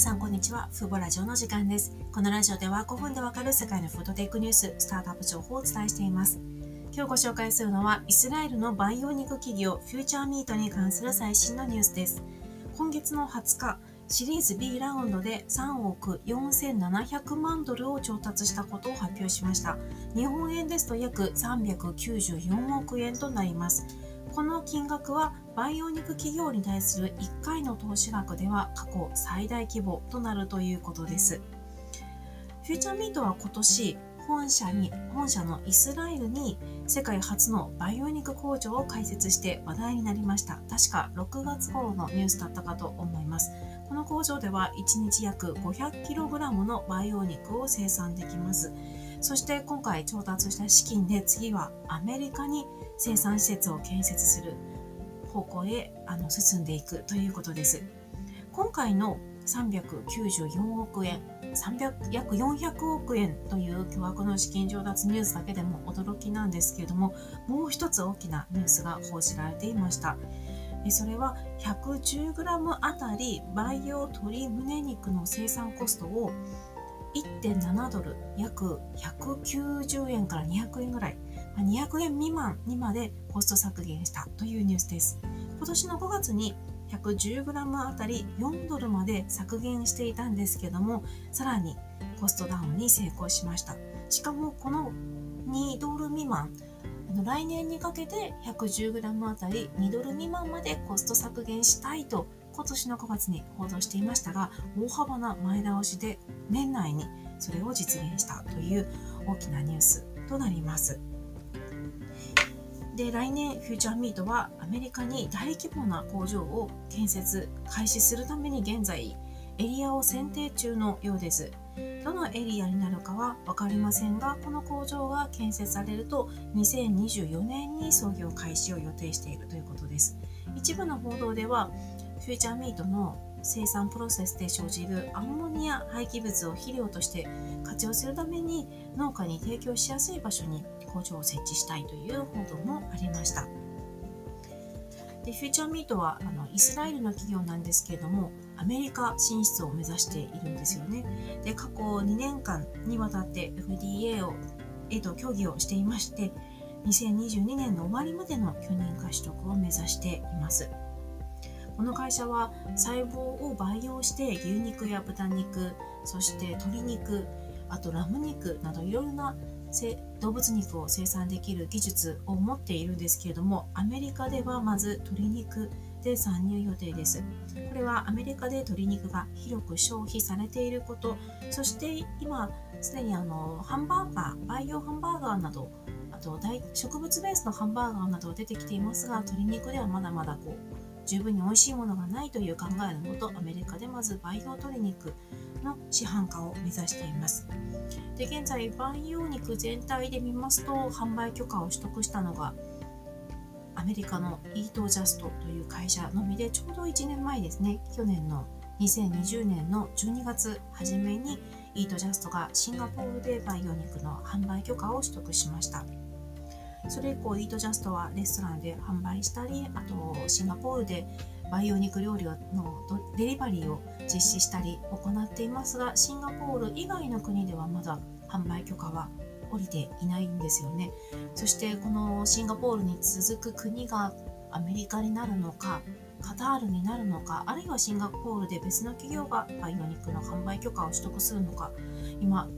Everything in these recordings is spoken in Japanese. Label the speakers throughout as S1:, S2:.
S1: さんこんにちは。フーボラジオの時間です。このラジオでは5分でわかる世界のフードテックニュース、スタートアップ情報をお伝えしています。今日ご紹介するのは、イスラエルの培養肉企業フューチャーミートに関する最新のニュースです。今月の20日、シリーズ B ラウンドで3億4700万ドルを調達したことを発表しました。日本円ですと約394億円となります。この金額は培養肉企業に対する1回の投資額では過去最大規模となるということです。フューチャーミートは今年本社に本社のイスラエルに世界初の培養肉工場を開設して話題になりました。確か6月頃のニュースだったかと思います。この工場では1日約 500kg の培養肉を生産できますそして今回調達した資金で次はアメリカに生産施設を建設する方向へあの進んでいくということです。今回の394億円約400億円という巨額の資金調達ニュースだけでも驚きなんですけれどももう一つ大きなニュースが報じられていましたそれは 110g あたり培養鶏胸肉の生産コストを1.7ドル約190円から200円ぐらい。200円未満にまでコスト削減したというニュースです。今年の5月に 110g あたり4ドルまで削減していたんですけどもさらにコストダウンに成功しました。しかもこの2ドル未満来年にかけて 110g あたり2ドル未満までコスト削減したいと今年の5月に報道していましたが大幅な前倒しで年内にそれを実現したという大きなニュースとなります。で来年フューチャーミートはアメリカに大規模な工場を建設開始するために現在エリアを選定中のようですどのエリアになるかは分かりませんがこの工場が建設されると2024年に操業開始を予定しているということです一部の報道ではフューチャーミートの生産プロセスで生じるアンモニア廃棄物を肥料として活用するために農家に提供しやすい場所に工場を設置したいという報道もありました。でフューチャーミートはあのイスラエルの企業なんですけれどもアメリカ進出を目指しているんですよね。で過去2年間にわたって FDA をへと協議をしていまして2022年の終わりまでの許認可取得を目指しています。この会社は細胞を培養して牛肉や豚肉そして鶏肉あとラム肉などいろいろな動物肉を生産できる技術を持っているんですけれどもアメリカではまず鶏肉で参入予定です。これはアメリカで鶏肉が広く消費されていることそして今すでにあのハンバーガー培養ハンバーガーなどあと植物ベースのハンバーガーなど出てきていますが鶏肉ではまだまだこう十分に美味しいものがないという考えのもとアメリカでまず培養鶏肉の市販化を目指しています。で現在培養肉全体で見ますと販売許可を取得したのがアメリカのイートジャストという会社のみでちょうど1年前ですね去年の2020年の12月初めにイートジャストがシンガポールで培養肉の販売許可を取得しました。それ以降イートジャストはレストランで販売したりあとシンガポールで培養肉料理のデリバリーを実施したり行っていますがシンガポール以外の国ではまだ販売許可は下りていないんですよね。そしてこのシンガポールに続く国がアメリカになるのかカタールになるのかあるいはシンガポールで別の企業が培養肉の販売許可を取得するのか今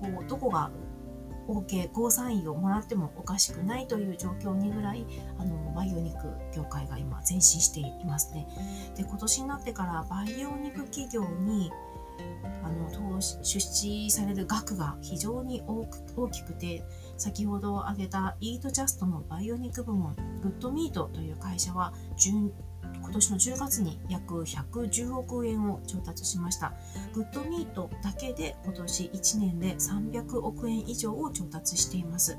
S1: こうどこが OK ゴーサインをもらってもおかしくないという状況にぐらいあの培養肉業界が今前進していますね。で今年になってから培養肉企業にあの投資出資される額が非常に大きくて先ほど挙げたイートジャストの培養肉部門グッドミートという会社は今年の10月に約110億円を調達しました。グッドミートだけで今年1年で300億円以上を調達しています。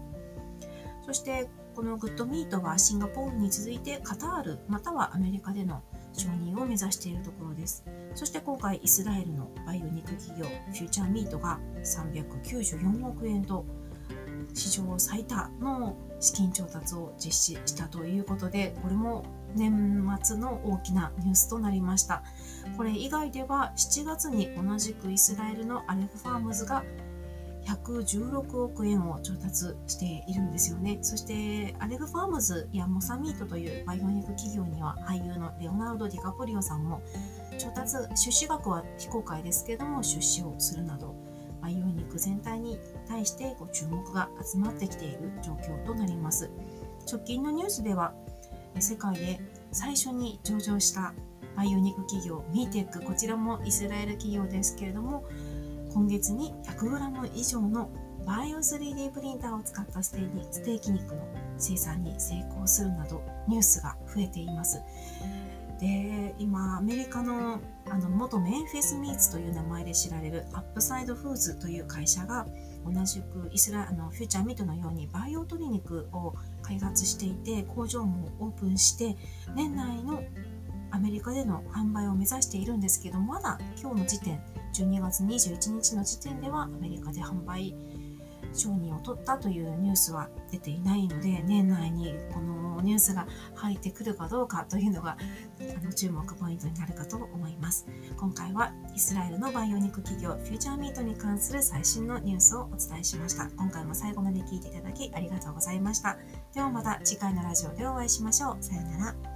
S1: そしてこのグッドミートはシンガポールに続いてカタールまたはアメリカでの承認を目指しているところです。そして今回イスラエルのバイオ肉企業フューチャーミートが394億円と史上最多の資金調達を実施したということでこれも年末の大きなニュースとなりましたこれ以外では7月に同じくイスラエルのアレフファームズが116億円を調達しているんですよね。そしてアレフファームズやモサミートというバイオニック企業には俳優のレオナルド・ディカプリオさんも調達出資額は非公開ですけども出資をするなどバイオニック全体に対してご注目が集まってきている状況となります。直近のニュースでは世界で最初に上場したバイオニック企業ミーテックこちらもイスラエル企業ですけれども今月に 100g 以上のバイオ 3D プリンターを使ったステーキ肉の生産に成功するなどニュースが増えています。で今アメリカのあの元メンフィスミーツという名前で知られるアップサイドフーズという会社が同じくイスラあのフューチャーミートのように培養鶏肉を開発していて工場もオープンして年内のアメリカでの販売を目指しているんですけどまだ今日の時点12月21日の時点ではアメリカで販売承認を取ったというニュースは出ていないので年内にこのニュースが入ってくるかどうかというのがあの注目ポイントになるかと思います。今回はイスラエルのバイオニック企業フューチャーミートに関する最新のニュースをお伝えしました。今回も最後まで聞いていただきありがとうございました。ではまた次回のラジオでお会いしましょう。さようなら。